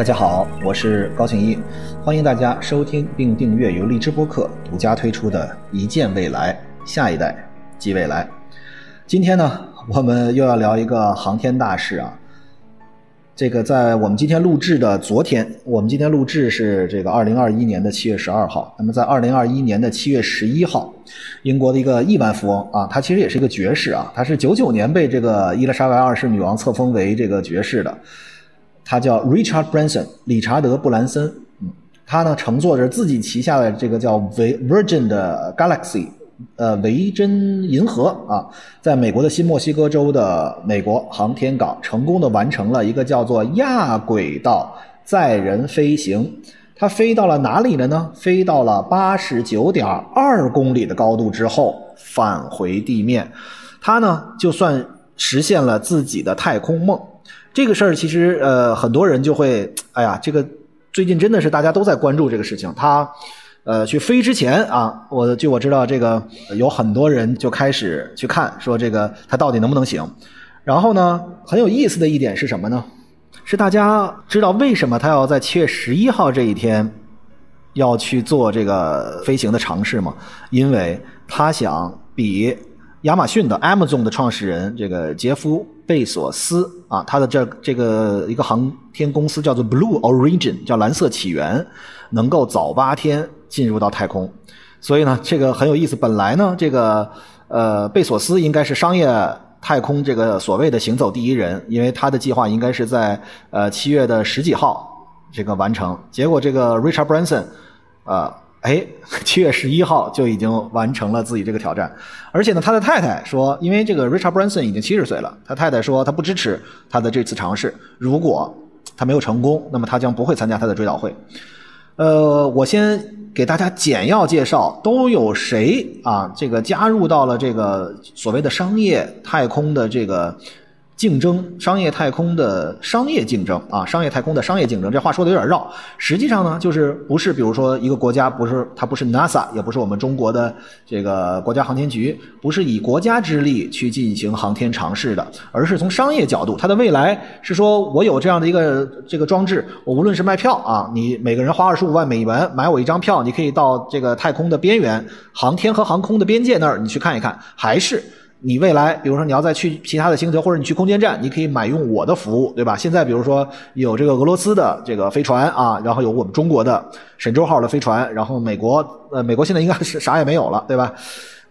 大家好，我是高庆一，欢迎大家收听并订阅由荔枝播客独家推出的《一见未来，下一代即未来》。今天呢，我们又要聊一个航天大事啊。这个在我们今天录制的昨天，我们今天录制是这个二零二一年的七月十二号。那么在二零二一年的七月十一号，英国的一个亿万富翁啊，他其实也是一个爵士啊，他是九九年被这个伊丽莎白二世女王册封为这个爵士的。他叫 Richard Branson，理查德·布兰森。嗯，他呢乘坐着自己旗下的这个叫 Virgin 的 Galaxy。呃，维珍银河啊，在美国的新墨西哥州的美国航天港，成功的完成了一个叫做亚轨道载人飞行。它飞到了哪里了呢？飞到了八十九点二公里的高度之后，返回地面。它呢，就算实现了自己的太空梦。这个事儿其实，呃，很多人就会，哎呀，这个最近真的是大家都在关注这个事情。它。呃，去飞之前啊，我据我知道，这个有很多人就开始去看，说这个它到底能不能行。然后呢，很有意思的一点是什么呢？是大家知道为什么他要在七月十一号这一天要去做这个飞行的尝试吗？因为他想比亚马逊的 Amazon 的创始人这个杰夫贝索斯啊，他的这这个一个航天公司叫做 Blue Origin，叫蓝色起源，能够早八天。进入到太空，所以呢，这个很有意思。本来呢，这个呃，贝索斯应该是商业太空这个所谓的行走第一人，因为他的计划应该是在呃七月的十几号这个完成。结果这个 Richard Branson，呃，哎，七月十一号就已经完成了自己这个挑战。而且呢，他的太太说，因为这个 Richard Branson 已经七十岁了，他太太说他不支持他的这次尝试。如果他没有成功，那么他将不会参加他的追悼会。呃，我先。给大家简要介绍都有谁啊？这个加入到了这个所谓的商业太空的这个。竞争商业太空的商业竞争啊，商业太空的商业竞争，这话说的有点绕。实际上呢，就是不是比如说一个国家不是它不是 NASA，也不是我们中国的这个国家航天局，不是以国家之力去进行航天尝试的，而是从商业角度，它的未来是说我有这样的一个这个装置，我无论是卖票啊，你每个人花二十五万美元买我一张票，你可以到这个太空的边缘，航天和航空的边界那儿你去看一看，还是。你未来，比如说你要再去其他的星球，或者你去空间站，你可以买用我的服务，对吧？现在比如说有这个俄罗斯的这个飞船啊，然后有我们中国的神舟号的飞船，然后美国，呃，美国现在应该是啥也没有了，对吧？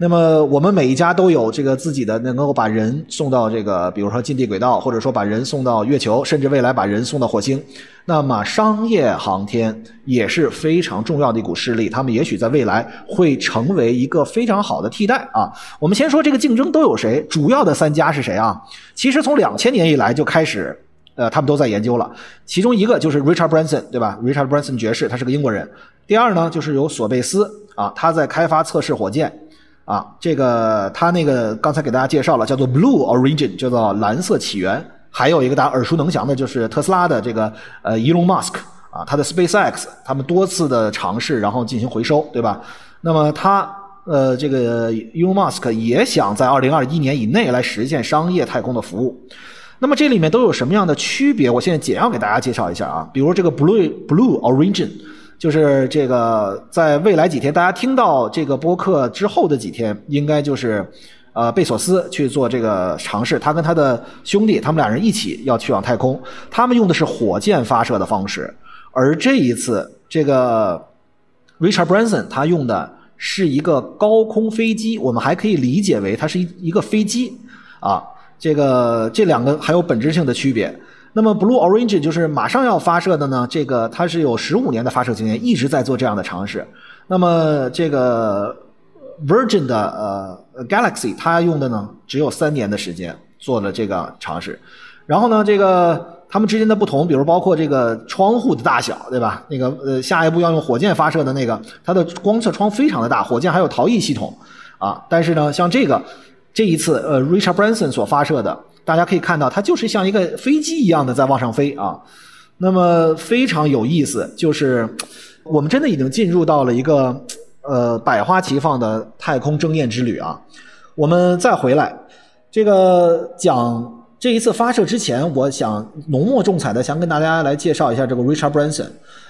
那么我们每一家都有这个自己的能够把人送到这个，比如说近地轨道，或者说把人送到月球，甚至未来把人送到火星。那么商业航天也是非常重要的一股势力，他们也许在未来会成为一个非常好的替代啊。我们先说这个竞争都有谁，主要的三家是谁啊？其实从两千年以来就开始，呃，他们都在研究了。其中一个就是 Richard Branson，对吧？Richard Branson 爵士，他是个英国人。第二呢，就是有索贝斯啊，他在开发测试火箭。啊，这个他那个刚才给大家介绍了，叫做 Blue Origin，叫做蓝色起源。还有一个大家耳熟能详的，就是特斯拉的这个呃 Elon Musk 啊，他的 SpaceX，他们多次的尝试，然后进行回收，对吧？那么他呃这个 Elon Musk 也想在二零二一年以内来实现商业太空的服务。那么这里面都有什么样的区别？我现在简要给大家介绍一下啊，比如这个 Blue Blue Origin。就是这个，在未来几天，大家听到这个播客之后的几天，应该就是，呃，贝索斯去做这个尝试。他跟他的兄弟，他们俩人一起要去往太空。他们用的是火箭发射的方式，而这一次，这个 Richard Branson 他用的是一个高空飞机。我们还可以理解为它是一一个飞机啊。这个这两个还有本质性的区别。那么，Blue Origin 就是马上要发射的呢。这个它是有十五年的发射经验，一直在做这样的尝试。那么，这个 Virgin 的呃 Galaxy 它用的呢，只有三年的时间做了这个尝试。然后呢，这个它们之间的不同，比如包括这个窗户的大小，对吧？那个呃，下一步要用火箭发射的那个，它的光侧窗非常的大，火箭还有逃逸系统啊。但是呢，像这个这一次呃，Richard Branson 所发射的。大家可以看到，它就是像一个飞机一样的在往上飞啊。那么非常有意思，就是我们真的已经进入到了一个呃百花齐放的太空争艳之旅啊。我们再回来，这个讲这一次发射之前，我想浓墨重彩的想跟大家来介绍一下这个 Richard Branson。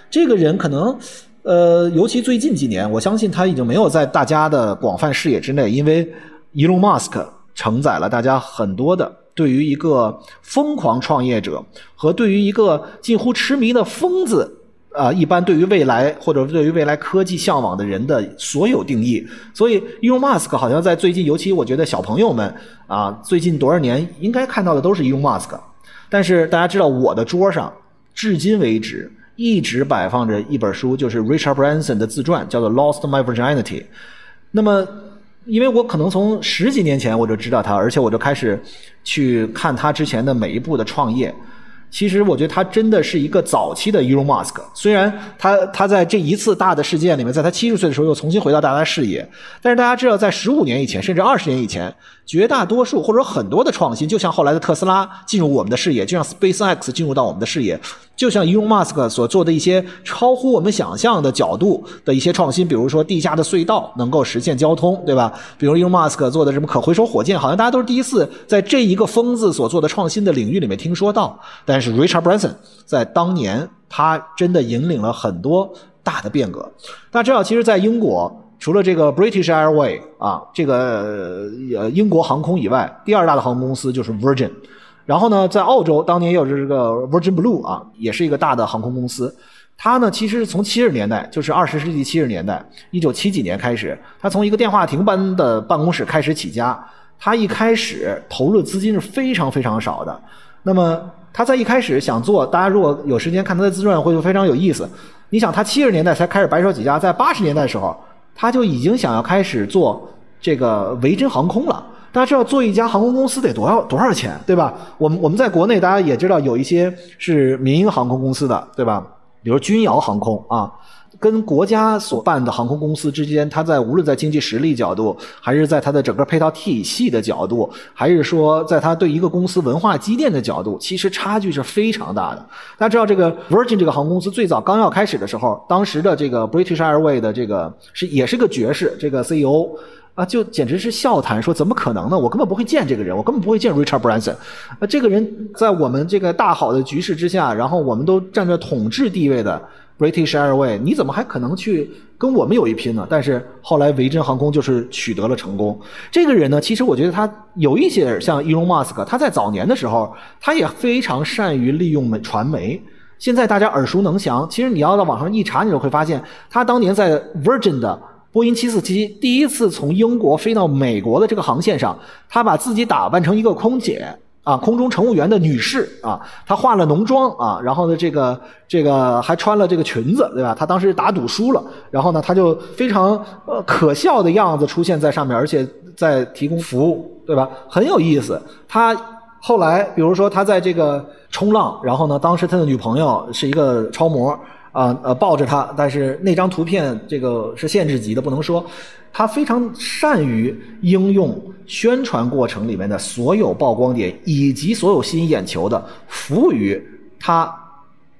这个人可能，呃，尤其最近几年，我相信他已经没有在大家的广泛视野之内，因为 Elon Musk 承载了大家很多的对于一个疯狂创业者和对于一个近乎痴迷的疯子。啊，一般对于未来或者对于未来科技向往的人的所有定义，所以 Elon Musk 好像在最近，尤其我觉得小朋友们啊，最近多少年应该看到的都是 Elon Musk。但是大家知道，我的桌上至今为止一直摆放着一本书，就是 Richard Branson 的自传，叫做《Lost My Virginity》。那么，因为我可能从十几年前我就知道他，而且我就开始去看他之前的每一步的创业。其实我觉得他真的是一个早期的 Elon Musk，虽然他他在这一次大的事件里面，在他七十岁的时候又重新回到大家的视野，但是大家知道，在十五年以前，甚至二十年以前，绝大多数或者很多的创新，就像后来的特斯拉进入我们的视野，就像 SpaceX 进入到我们的视野。就像 Elon Musk 所做的一些超乎我们想象的角度的一些创新，比如说地下的隧道能够实现交通，对吧？比如 Elon Musk 做的什么可回收火箭，好像大家都是第一次在这一个疯子所做的创新的领域里面听说到。但是 Richard Branson 在当年，他真的引领了很多大的变革。大家知道，其实，在英国，除了这个 British Airway 啊，这个呃英国航空以外，第二大的航空公司就是 Virgin。然后呢，在澳洲当年也有这个 Virgin Blue 啊，也是一个大的航空公司。它呢，其实是从七十年代，就是二十世纪七十年代，一九七几年开始，它从一个电话亭般的办公室开始起家。它一开始投入的资金是非常非常少的。那么他在一开始想做，大家如果有时间看他的自传，会非常有意思。你想，他七十年代才开始白手起家，在八十年代的时候，他就已经想要开始做这个维珍航空了。大家知道做一家航空公司得多少多少钱，对吧？我们我们在国内大家也知道有一些是民营航空公司的，对吧？比如君瑶航空啊，跟国家所办的航空公司之间，它在无论在经济实力角度，还是在它的整个配套体系的角度，还是说在它对一个公司文化积淀的角度，其实差距是非常大的。大家知道这个 Virgin 这个航空公司最早刚要开始的时候，当时的这个 British Airways 的这个是也是个爵士，这个 CEO。啊，就简直是笑谈，说怎么可能呢？我根本不会见这个人，我根本不会见 Richard Branson。啊，这个人在我们这个大好的局势之下，然后我们都站在统治地位的 British Airways，你怎么还可能去跟我们有一拼呢？但是后来维珍航空就是取得了成功。这个人呢，其实我觉得他有一些像 Elon Musk，他在早年的时候，他也非常善于利用媒传媒。现在大家耳熟能详，其实你要到网上一查，你就会发现，他当年在 Virgin 的。波音747第一次从英国飞到美国的这个航线上，他把自己打扮成一个空姐啊，空中乘务员的女士啊，她化了浓妆啊，然后呢，这个这个还穿了这个裙子，对吧？他当时打赌输了，然后呢，他就非常呃可笑的样子出现在上面，而且在提供服务，对吧？很有意思。他后来，比如说他在这个冲浪，然后呢，当时他的女朋友是一个超模。啊呃抱着他，但是那张图片这个是限制级的，不能说。他非常善于应用宣传过程里面的所有曝光点以及所有吸引眼球的，服务于他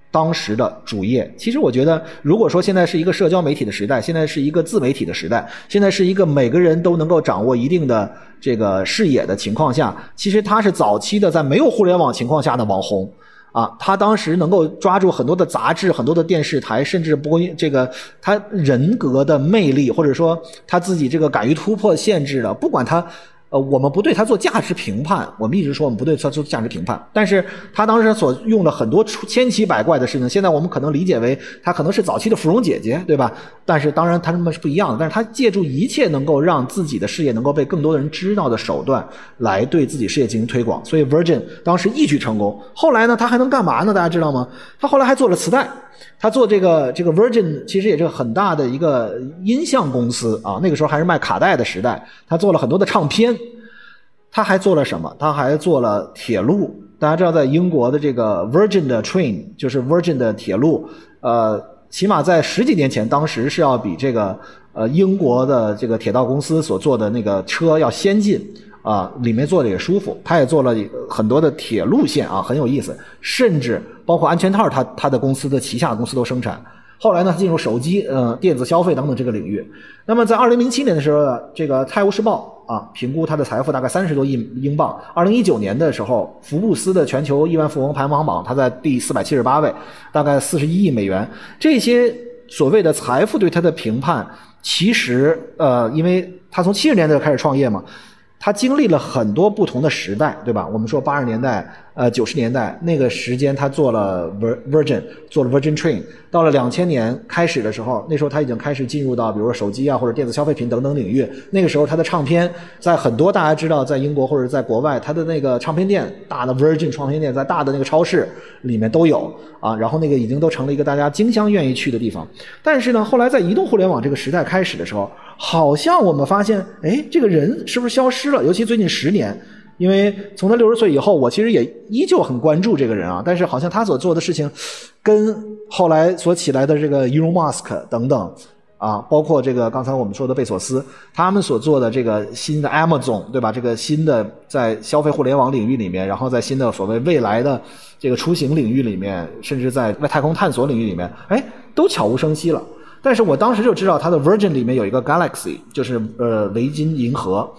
当时的主业。其实我觉得，如果说现在是一个社交媒体的时代，现在是一个自媒体的时代，现在是一个每个人都能够掌握一定的这个视野的情况下，其实他是早期的在没有互联网情况下的网红。啊，他当时能够抓住很多的杂志、很多的电视台，甚至播音这个他人格的魅力，或者说他自己这个敢于突破限制的，不管他。呃，我们不对他做价值评判，我们一直说我们不对他做价值评判。但是他当时所用的很多千奇百怪的事情，现在我们可能理解为他可能是早期的芙蓉姐姐，对吧？但是当然他们是不一样的。但是他借助一切能够让自己的事业能够被更多的人知道的手段，来对自己事业进行推广。所以 Virgin 当时一举成功。后来呢，他还能干嘛呢？大家知道吗？他后来还做了磁带。他做这个这个 Virgin 其实也是很大的一个音像公司啊，那个时候还是卖卡带的时代。他做了很多的唱片，他还做了什么？他还做了铁路。大家知道，在英国的这个 Virgin 的 Train 就是 Virgin 的铁路，呃，起码在十几年前，当时是要比这个呃英国的这个铁道公司所做的那个车要先进。啊，里面坐的也舒服，他也做了很多的铁路线啊，很有意思，甚至包括安全套，他他的公司的旗下公司都生产。后来呢，进入手机、呃电子消费等等这个领域。那么在二零零七年的时候呢，这个《泰晤士报》啊评估他的财富大概三十多亿英镑。二零一九年的时候，福布斯的全球亿万富翁排行榜，他在第四百七十八位，大概四十一亿美元。这些所谓的财富对他的评判，其实呃，因为他从七十年代开始创业嘛。他经历了很多不同的时代，对吧？我们说八十年代、呃九十年代那个时间，他做了 Virgin，做了 Virgin Train。到了两千年开始的时候，那时候他已经开始进入到比如说手机啊或者电子消费品等等领域。那个时候他的唱片在很多大家知道，在英国或者在国外，他的那个唱片店，大的 Virgin 唱片店在大的那个超市里面都有啊。然后那个已经都成了一个大家竞相愿意去的地方。但是呢，后来在移动互联网这个时代开始的时候。好像我们发现，哎，这个人是不是消失了？尤其最近十年，因为从他六十岁以后，我其实也依旧很关注这个人啊。但是好像他所做的事情，跟后来所起来的这个 Elon Musk 等等啊，包括这个刚才我们说的贝索斯，他们所做的这个新的 Amazon，对吧？这个新的在消费互联网领域里面，然后在新的所谓未来的这个出行领域里面，甚至在外太空探索领域里面，哎，都悄无声息了。但是我当时就知道他的 Virgin 里面有一个 Galaxy，就是呃维金银河。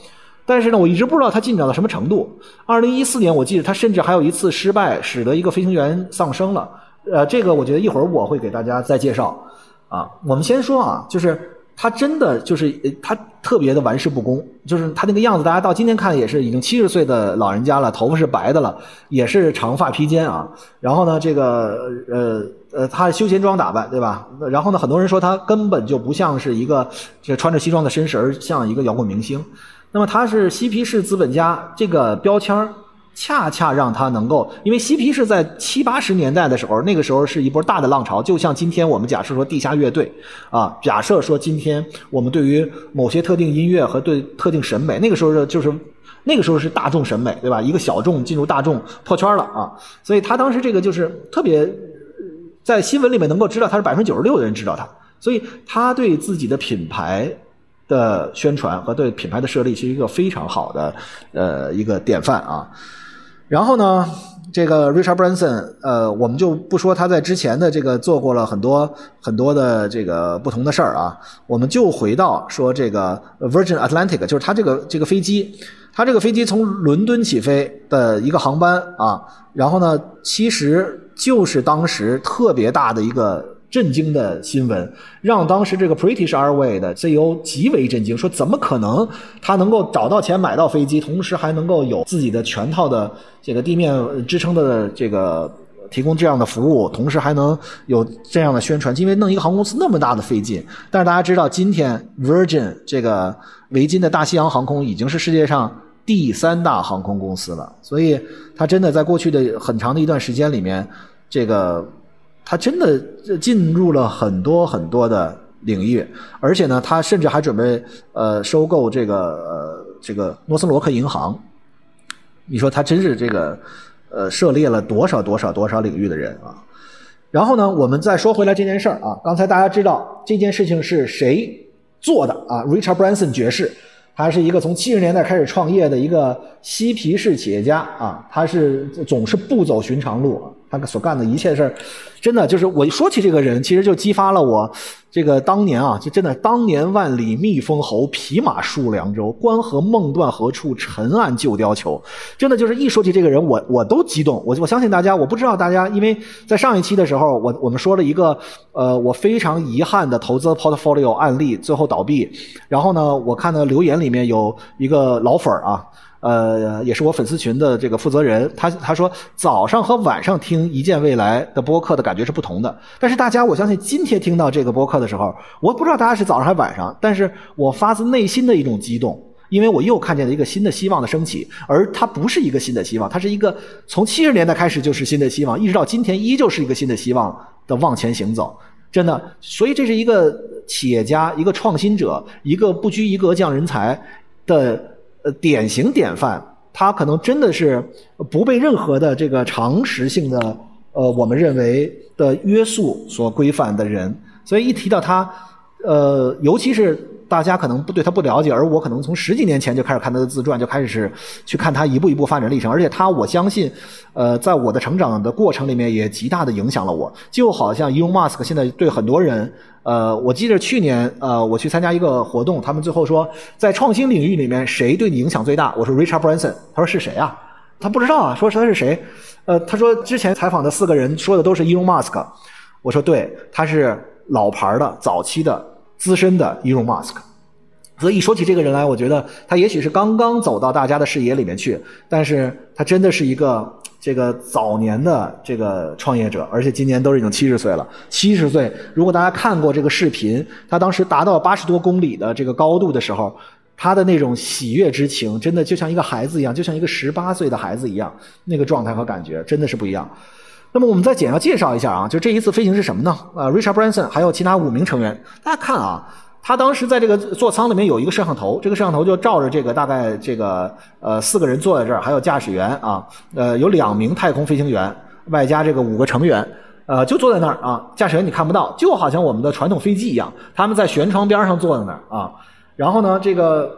但是呢，我一直不知道它进展到什么程度。二零一四年，我记得它甚至还有一次失败，使得一个飞行员丧生了。呃，这个我觉得一会儿我会给大家再介绍。啊，我们先说啊，就是。他真的就是他特别的玩世不恭，就是他那个样子，大家到今天看也是已经七十岁的老人家了，头发是白的了，也是长发披肩啊。然后呢，这个呃呃，他休闲装打扮，对吧？然后呢，很多人说他根本就不像是一个这穿着西装的绅士，而像一个摇滚明星。那么他是嬉皮士资本家这个标签。恰恰让他能够，因为嬉皮士在七八十年代的时候，那个时候是一波大的浪潮，就像今天我们假设说地下乐队，啊，假设说今天我们对于某些特定音乐和对特定审美，那个时候就是那个时候是大众审美，对吧？一个小众进入大众破圈了啊，所以他当时这个就是特别在新闻里面能够知道他是百分之九十六的人知道他，所以他对自己的品牌的宣传和对品牌的设立是一个非常好的呃一个典范啊。然后呢，这个 Richard Branson，呃，我们就不说他在之前的这个做过了很多很多的这个不同的事儿啊，我们就回到说这个 Virgin Atlantic，就是他这个这个飞机，他这个飞机从伦敦起飞的一个航班啊，然后呢，其实就是当时特别大的一个。震惊的新闻让当时这个 British Airway 的 CEO 极为震惊，说怎么可能他能够找到钱买到飞机，同时还能够有自己的全套的这个地面支撑的这个提供这样的服务，同时还能有这样的宣传？因为弄一个航空公司那么大的费劲。但是大家知道，今天 Virgin 这个维金的大西洋航空已经是世界上第三大航空公司了，所以它真的在过去的很长的一段时间里面，这个。他真的进入了很多很多的领域，而且呢，他甚至还准备呃收购这个呃这个诺森罗克银行。你说他真是这个呃涉猎了多少多少多少领域的人啊？然后呢，我们再说回来这件事儿啊，刚才大家知道这件事情是谁做的啊？Richard Branson 爵士，他是一个从七十年代开始创业的一个嬉皮士企业家啊，他是总是不走寻常路。他所干的一切事儿，真的就是我一说起这个人，其实就激发了我这个当年啊，就真的当年万里觅封侯，匹马戍凉州，关河梦断何处？沉岸旧貂裘。真的就是一说起这个人，我我都激动。我我相信大家，我不知道大家，因为在上一期的时候，我我们说了一个呃，我非常遗憾的投资 portfolio 案例，最后倒闭。然后呢，我看到留言里面有一个老粉儿啊。呃，也是我粉丝群的这个负责人，他他说早上和晚上听一见未来的播客的感觉是不同的。但是大家，我相信今天听到这个播客的时候，我不知道大家是早上还是晚上，但是我发自内心的一种激动，因为我又看见了一个新的希望的升起，而它不是一个新的希望，它是一个从七十年代开始就是新的希望，一直到今天依旧是一个新的希望的往前行走。真的，所以这是一个企业家，一个创新者，一个不拘一格降人才的。呃，典型典范，他可能真的是不被任何的这个常识性的呃，我们认为的约束所规范的人。所以一提到他，呃，尤其是大家可能不对他不了解，而我可能从十几年前就开始看他的自传，就开始是去看他一步一步发展历程。而且他，我相信，呃，在我的成长的过程里面也极大的影响了我。就好像 Elon Musk 现在对很多人，呃，我记得去年，呃，我去参加一个活动，他们最后说，在创新领域里面谁对你影响最大？我说 Richard Branson，他说是谁啊？他不知道啊，说他是谁？呃，他说之前采访的四个人说的都是 Elon Musk。我说对，他是老牌的、早期的、资深的 Elon Musk。所以说起这个人来，我觉得他也许是刚刚走到大家的视野里面去，但是他真的是一个这个早年的这个创业者，而且今年都已经七十岁了。七十岁，如果大家看过这个视频，他当时达到八十多公里的这个高度的时候，他的那种喜悦之情，真的就像一个孩子一样，就像一个十八岁的孩子一样，那个状态和感觉真的是不一样。那么我们再简要介绍一下啊，就这一次飞行是什么呢？呃，Richard Branson 还有其他五名成员，大家看啊，他当时在这个座舱里面有一个摄像头，这个摄像头就照着这个大概这个呃四个人坐在这儿，还有驾驶员啊，呃有两名太空飞行员，外加这个五个成员，呃就坐在那儿啊，驾驶员你看不到，就好像我们的传统飞机一样，他们在舷窗边上坐在那儿啊，然后呢这个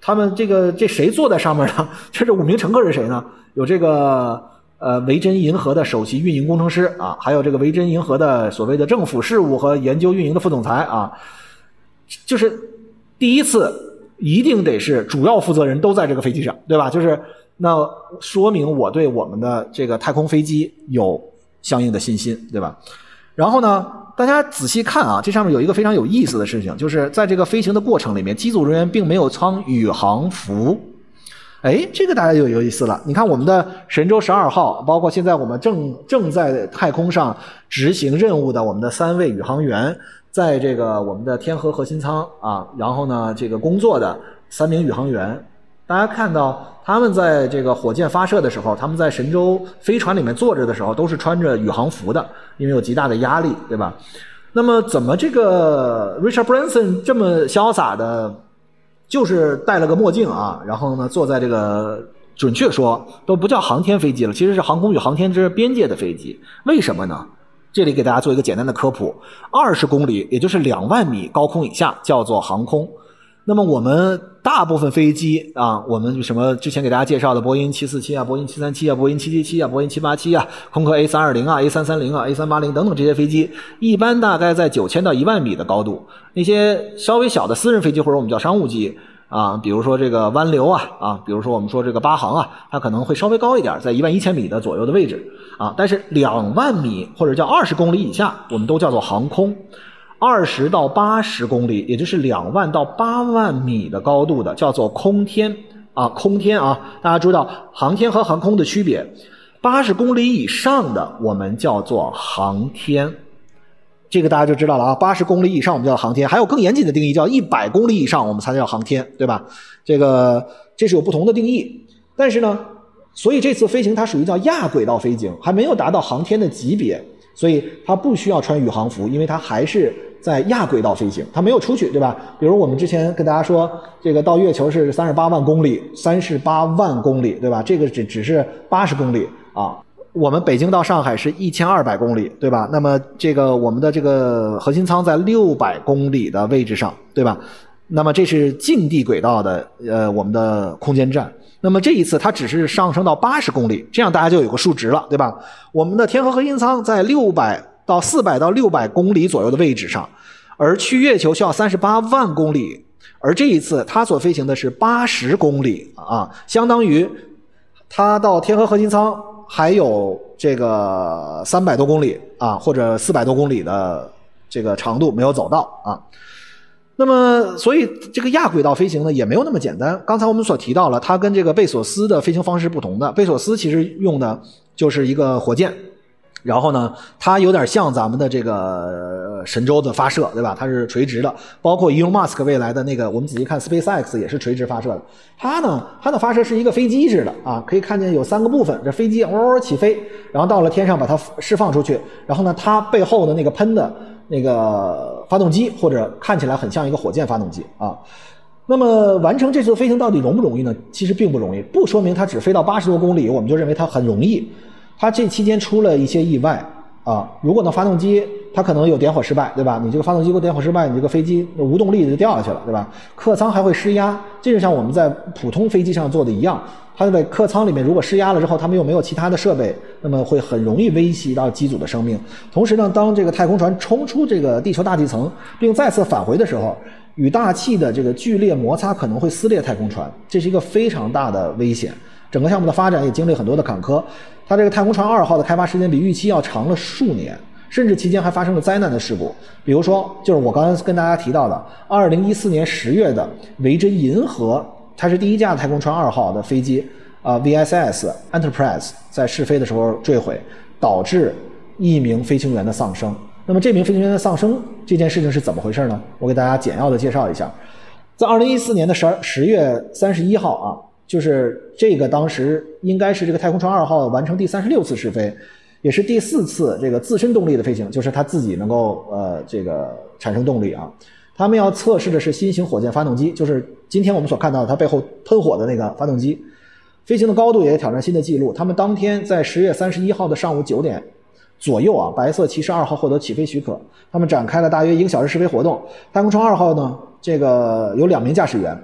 他们这个这谁坐在上面呢？这这五名乘客是谁呢？有这个。呃，维珍银河的首席运营工程师啊，还有这个维珍银河的所谓的政府事务和研究运营的副总裁啊，就是第一次一定得是主要负责人都在这个飞机上，对吧？就是那说明我对我们的这个太空飞机有相应的信心，对吧？然后呢，大家仔细看啊，这上面有一个非常有意思的事情，就是在这个飞行的过程里面，机组人员并没有穿宇航服。哎，这个大家就有意思了。你看，我们的神舟十二号，包括现在我们正正在太空上执行任务的我们的三位宇航员，在这个我们的天河核心舱啊，然后呢，这个工作的三名宇航员，大家看到他们在这个火箭发射的时候，他们在神舟飞船里面坐着的时候，都是穿着宇航服的，因为有极大的压力，对吧？那么，怎么这个 Richard Branson 这么潇洒的？就是戴了个墨镜啊，然后呢，坐在这个准确说都不叫航天飞机了，其实是航空与航天之边界的飞机。为什么呢？这里给大家做一个简单的科普：二十公里，也就是两万米高空以下叫做航空。那么我们大部分飞机啊，我们什么之前给大家介绍的波音七四七啊、波音七三七啊、波音七七七啊、波音七八七啊、空客 A 三二零啊、A 三三零啊、A 三八零等等这些飞机，一般大概在九千到一万米的高度。那些稍微小的私人飞机或者我们叫商务机啊，比如说这个湾流啊啊，比如说我们说这个八航啊，它可能会稍微高一点，在一万一千米的左右的位置啊。但是两万米或者叫二十公里以下，我们都叫做航空。二十到八十公里，也就是两万到八万米的高度的，叫做空天啊，空天啊，大家知道航天和航空的区别。八十公里以上的，我们叫做航天，这个大家就知道了啊。八十公里以上，我们叫航天，还有更严谨的定义，叫一百公里以上，我们才叫航天，对吧？这个这是有不同的定义，但是呢，所以这次飞行它属于叫亚轨道飞行，还没有达到航天的级别，所以它不需要穿宇航服，因为它还是。在亚轨道飞行，它没有出去，对吧？比如我们之前跟大家说，这个到月球是三十八万公里，三十八万公里，对吧？这个只只是八十公里啊。我们北京到上海是一千二百公里，对吧？那么这个我们的这个核心舱在六百公里的位置上，对吧？那么这是近地轨道的呃我们的空间站。那么这一次它只是上升到八十公里，这样大家就有个数值了，对吧？我们的天河核心舱在六百。到四百到六百公里左右的位置上，而去月球需要三十八万公里，而这一次它所飞行的是八十公里啊，相当于它到天河核心舱还有这个三百多公里啊，或者四百多公里的这个长度没有走到啊。那么，所以这个亚轨道飞行呢也没有那么简单。刚才我们所提到了，它跟这个贝索斯的飞行方式不同的，贝索斯其实用的就是一个火箭。然后呢，它有点像咱们的这个神舟的发射，对吧？它是垂直的，包括 Elon Musk 未来的那个，我们仔细看 SpaceX 也是垂直发射的。它呢，它的发射是一个飞机似的啊，可以看见有三个部分，这飞机嗷嗷起飞，然后到了天上把它释放出去，然后呢，它背后的那个喷的那个发动机，或者看起来很像一个火箭发动机啊。那么完成这次飞行到底容不容易呢？其实并不容易，不说明它只飞到八十多公里，我们就认为它很容易。它这期间出了一些意外啊，如果呢发动机它可能有点火失败，对吧？你这个发动机点火失败，你这个飞机无动力就掉下去了，对吧？客舱还会失压，这就像我们在普通飞机上做的一样。它在客舱里面如果失压了之后，他们又没有其他的设备，那么会很容易危及到机组的生命。同时呢，当这个太空船冲出这个地球大气层，并再次返回的时候，与大气的这个剧烈摩擦可能会撕裂太空船，这是一个非常大的危险。整个项目的发展也经历很多的坎坷。它这个太空船二号的开发时间比预期要长了数年。甚至期间还发生了灾难的事故，比如说，就是我刚才跟大家提到的，二零一四年十月的维珍银河，它是第一架太空船二号的飞机，啊，VSS Enterprise 在试飞的时候坠毁，导致一名飞行员的丧生。那么这名飞行员的丧生这件事情是怎么回事呢？我给大家简要的介绍一下，在二零一四年的十二十月三十一号啊，就是这个当时应该是这个太空船二号完成第三十六次试飞。也是第四次这个自身动力的飞行，就是它自己能够呃这个产生动力啊。他们要测试的是新型火箭发动机，就是今天我们所看到它背后喷火的那个发动机。飞行的高度也挑战新的记录。他们当天在十月三十一号的上午九点左右啊，白色骑士二号获得起飞许可。他们展开了大约一个小时试飞活动。太空船二号呢，这个有两名驾驶员。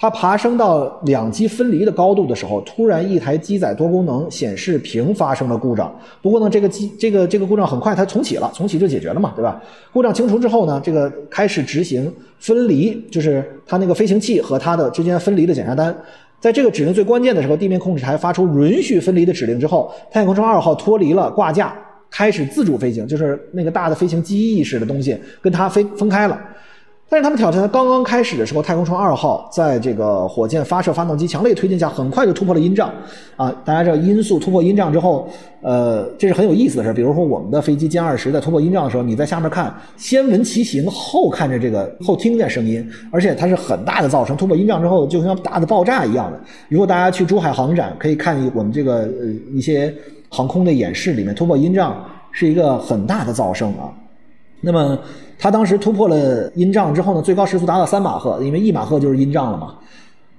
它爬升到两机分离的高度的时候，突然一台机载多功能显示屏发生了故障。不过呢，这个机这个这个故障很快它重启了，重启就解决了嘛，对吧？故障清除之后呢，这个开始执行分离，就是它那个飞行器和它的之间分离的检查单。在这个指令最关键的时候，地面控制台发出允许分离的指令之后，太空船二号脱离了挂架，开始自主飞行，就是那个大的飞行机翼式的东西跟它飞分开了。但是他们挑战刚刚开始的时候，太空船二号在这个火箭发射发动机强烈推进下，很快就突破了音障。啊，大家知道音速突破音障之后，呃，这是很有意思的事比如说我们的飞机歼二十在突破音障的时候，你在下面看，先闻其形，后看着这个后听见声音，而且它是很大的噪声。突破音障之后，就像大的爆炸一样的。如果大家去珠海航展，可以看我们这个呃一些航空的演示里面，突破音障是一个很大的噪声啊。那么。他当时突破了音障之后呢，最高时速达到三马赫，因为一马赫就是音障了嘛。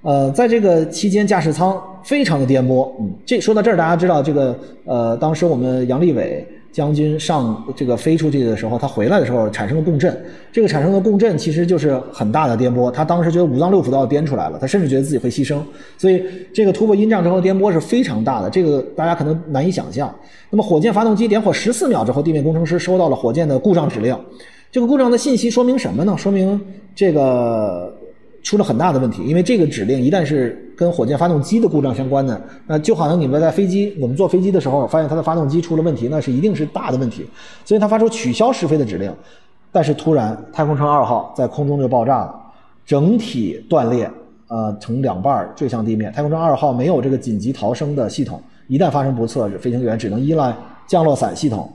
呃，在这个期间，驾驶舱非常的颠簸。嗯，这说到这儿，大家知道这个呃，当时我们杨利伟将军上这个飞出去的时候，他回来的时候产生了共振，这个产生的共振其实就是很大的颠簸。他当时觉得五脏六腑都要颠出来了，他甚至觉得自己会牺牲。所以这个突破音障之后的颠簸是非常大的，这个大家可能难以想象。那么火箭发动机点火十四秒之后，地面工程师收到了火箭的故障指令。这个故障的信息说明什么呢？说明这个出了很大的问题，因为这个指令一旦是跟火箭发动机的故障相关的，那就好像你们在飞机，我们坐飞机的时候发现它的发动机出了问题，那是一定是大的问题，所以它发出取消试飞的指令。但是突然，太空城二号在空中就爆炸了，整体断裂，呃，成两半坠向地面。太空城二号没有这个紧急逃生的系统，一旦发生不测，飞行员只能依赖降落伞系统。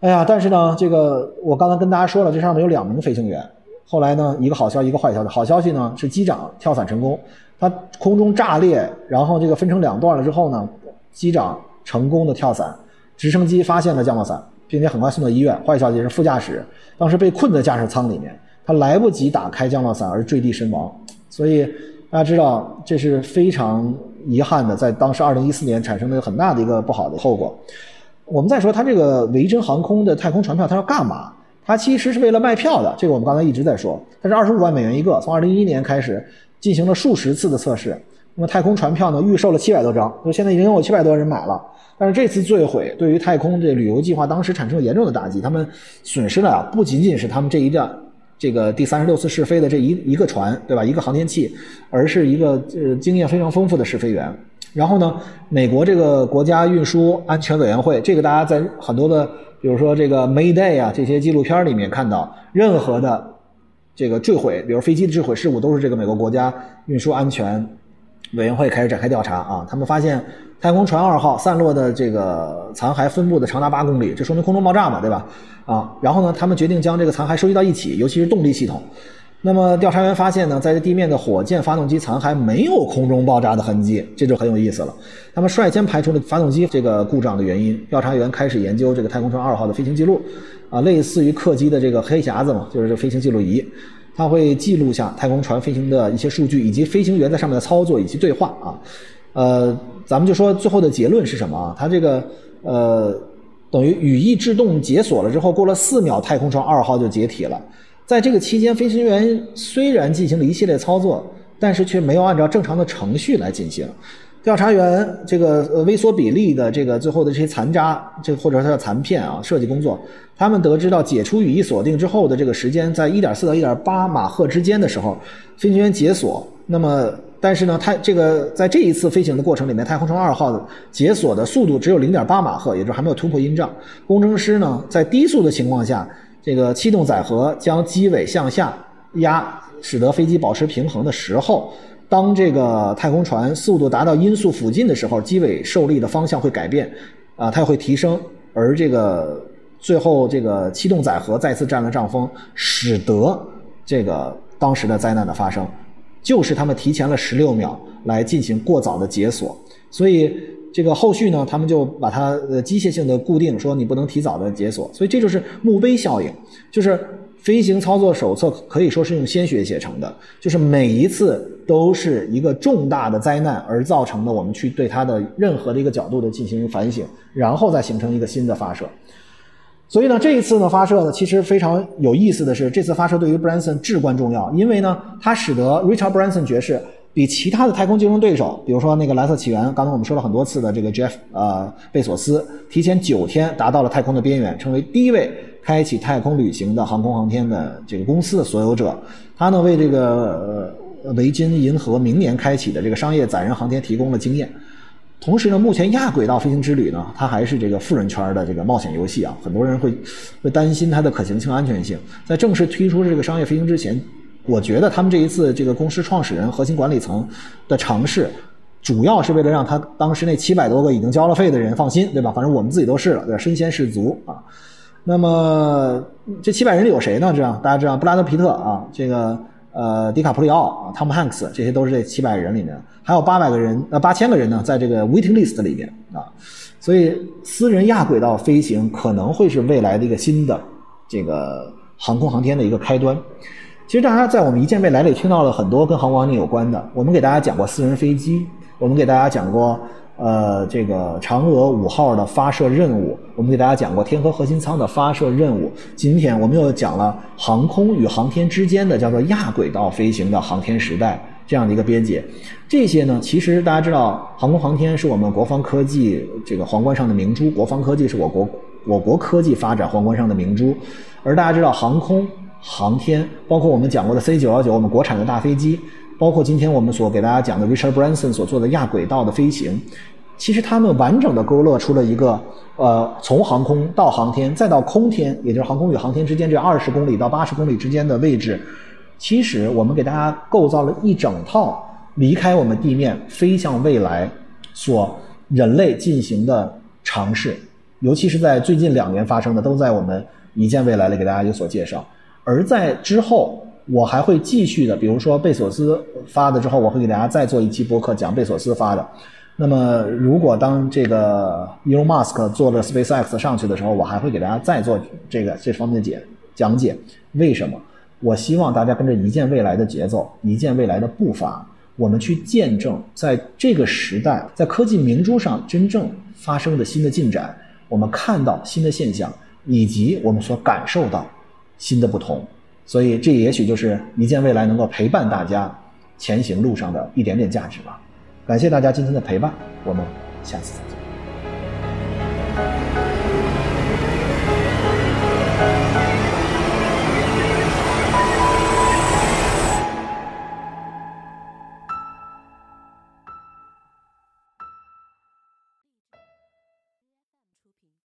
哎呀，但是呢，这个我刚才跟大家说了，这上面有两名飞行员。后来呢，一个好消息，一个坏消息。好消息呢是机长跳伞成功，他空中炸裂，然后这个分成两段了之后呢，机长成功的跳伞，直升机发现了降落伞，并且很快送到医院。坏消息是副驾驶当时被困在驾驶舱里面，他来不及打开降落伞而坠地身亡。所以大家知道这是非常遗憾的，在当时二零一四年产生了很大的一个不好的后果。我们再说，它这个维珍航空的太空船票，它要干嘛？它其实是为了卖票的。这个我们刚才一直在说，它是二十五万美元一个，从二零一一年开始进行了数十次的测试。那么太空船票呢，预售了七百多张，就现在已经有七百多人买了。但是这次坠毁对于太空这旅游计划当时产生了严重的打击，他们损失了啊，不仅仅是他们这一架这个第三十六次试飞的这一一个船，对吧？一个航天器，而是一个呃经验非常丰富的试飞员。然后呢，美国这个国家运输安全委员会，这个大家在很多的，比如说这个 Mayday 啊这些纪录片里面看到，任何的这个坠毁，比如飞机的坠毁事故，都是这个美国国家运输安全委员会开始展开调查啊。他们发现太空船二号散落的这个残骸分布的长达八公里，这说明空中爆炸嘛，对吧？啊，然后呢，他们决定将这个残骸收集到一起，尤其是动力系统。那么调查员发现呢，在这地面的火箭发动机残骸没有空中爆炸的痕迹，这就很有意思了。他们率先排除了发动机这个故障的原因。调查员开始研究这个太空船二号的飞行记录，啊，类似于客机的这个黑匣子嘛，就是这飞行记录仪，它会记录下太空船飞行的一些数据，以及飞行员在上面的操作以及对话啊。呃，咱们就说最后的结论是什么啊？它这个呃。等于羽翼制动解锁了之后，过了四秒，太空船二号就解体了。在这个期间，飞行员虽然进行了一系列操作，但是却没有按照正常的程序来进行。调查员这个呃微缩比例的这个最后的这些残渣，这或者说它的残片啊，设计工作，他们得知到解除语义锁定之后的这个时间在一点四到一点八马赫之间的时候，飞行员解锁。那么，但是呢，太这个在这一次飞行的过程里面，太空船二号解锁的速度只有零点八马赫，也就是还没有突破音障。工程师呢，在低速的情况下，这个气动载荷将机尾向下压，使得飞机保持平衡的时候。当这个太空船速度达到音速附近的时候，机尾受力的方向会改变，啊，它会提升，而这个最后这个气动载荷再次占了上风，使得这个当时的灾难的发生，就是他们提前了十六秒来进行过早的解锁，所以这个后续呢，他们就把它呃机械性的固定，说你不能提早的解锁，所以这就是墓碑效应，就是。飞行操作手册可以说是用鲜血写成的，就是每一次都是一个重大的灾难而造成的，我们去对它的任何的一个角度的进行反省，然后再形成一个新的发射。所以呢，这一次呢发射呢，其实非常有意思的是，这次发射对于 Branson 至关重要，因为呢，它使得 Richard Branson 爵士比其他的太空竞争对手，比如说那个蓝色起源，刚才我们说了很多次的这个 Jeff 呃贝索斯，提前九天达到了太空的边缘，成为第一位。开启太空旅行的航空航天的这个公司的所有者，他呢为这个呃维金银河明年开启的这个商业载人航天提供了经验。同时呢，目前亚轨道飞行之旅呢，它还是这个富人圈的这个冒险游戏啊，很多人会会担心它的可行性、安全性。在正式推出这个商业飞行之前，我觉得他们这一次这个公司创始人、核心管理层的尝试，主要是为了让他当时那七百多个已经交了费的人放心，对吧？反正我们自己都试了，对吧？身先士卒啊。那么这七百人里有谁呢？这样大家知道，布拉德皮特啊，这个呃迪卡普里奥啊，汤姆汉克斯，这些都是这七百人里面，还有八百个人呃八千个人呢，在这个 waiting list 里面啊。所以私人亚轨道飞行可能会是未来的一个新的这个航空航天的一个开端。其实大家在我们一见未来里听到了很多跟航空航天有关的，我们给大家讲过私人飞机，我们给大家讲过。呃，这个嫦娥五号的发射任务，我们给大家讲过天河核心舱的发射任务。今天我们又讲了航空与航天之间的叫做亚轨道飞行的航天时代这样的一个边界。这些呢，其实大家知道，航空航天是我们国防科技这个皇冠上的明珠，国防科技是我国我国科技发展皇冠上的明珠。而大家知道，航空航天，包括我们讲过的 C 九幺九，我们国产的大飞机。包括今天我们所给大家讲的 Richard Branson 所做的亚轨道的飞行，其实他们完整的勾勒出了一个呃，从航空到航天再到空天，也就是航空与航天之间这二十公里到八十公里之间的位置，其实我们给大家构造了一整套离开我们地面飞向未来所人类进行的尝试，尤其是在最近两年发生的，都在我们一见未来里给大家有所介绍，而在之后。我还会继续的，比如说贝索斯发的之后，我会给大家再做一期播客讲贝索斯发的。那么，如果当这个 Elon Musk 做了 SpaceX 上去的时候，我还会给大家再做这个这方面的解讲解。为什么？我希望大家跟着一见未来的节奏，一见未来的步伐，我们去见证在这个时代，在科技明珠上真正发生的新的进展，我们看到新的现象，以及我们所感受到新的不同。所以这也许就是一见未来能够陪伴大家前行路上的一点点价值吧。感谢大家今天的陪伴我们下次再见。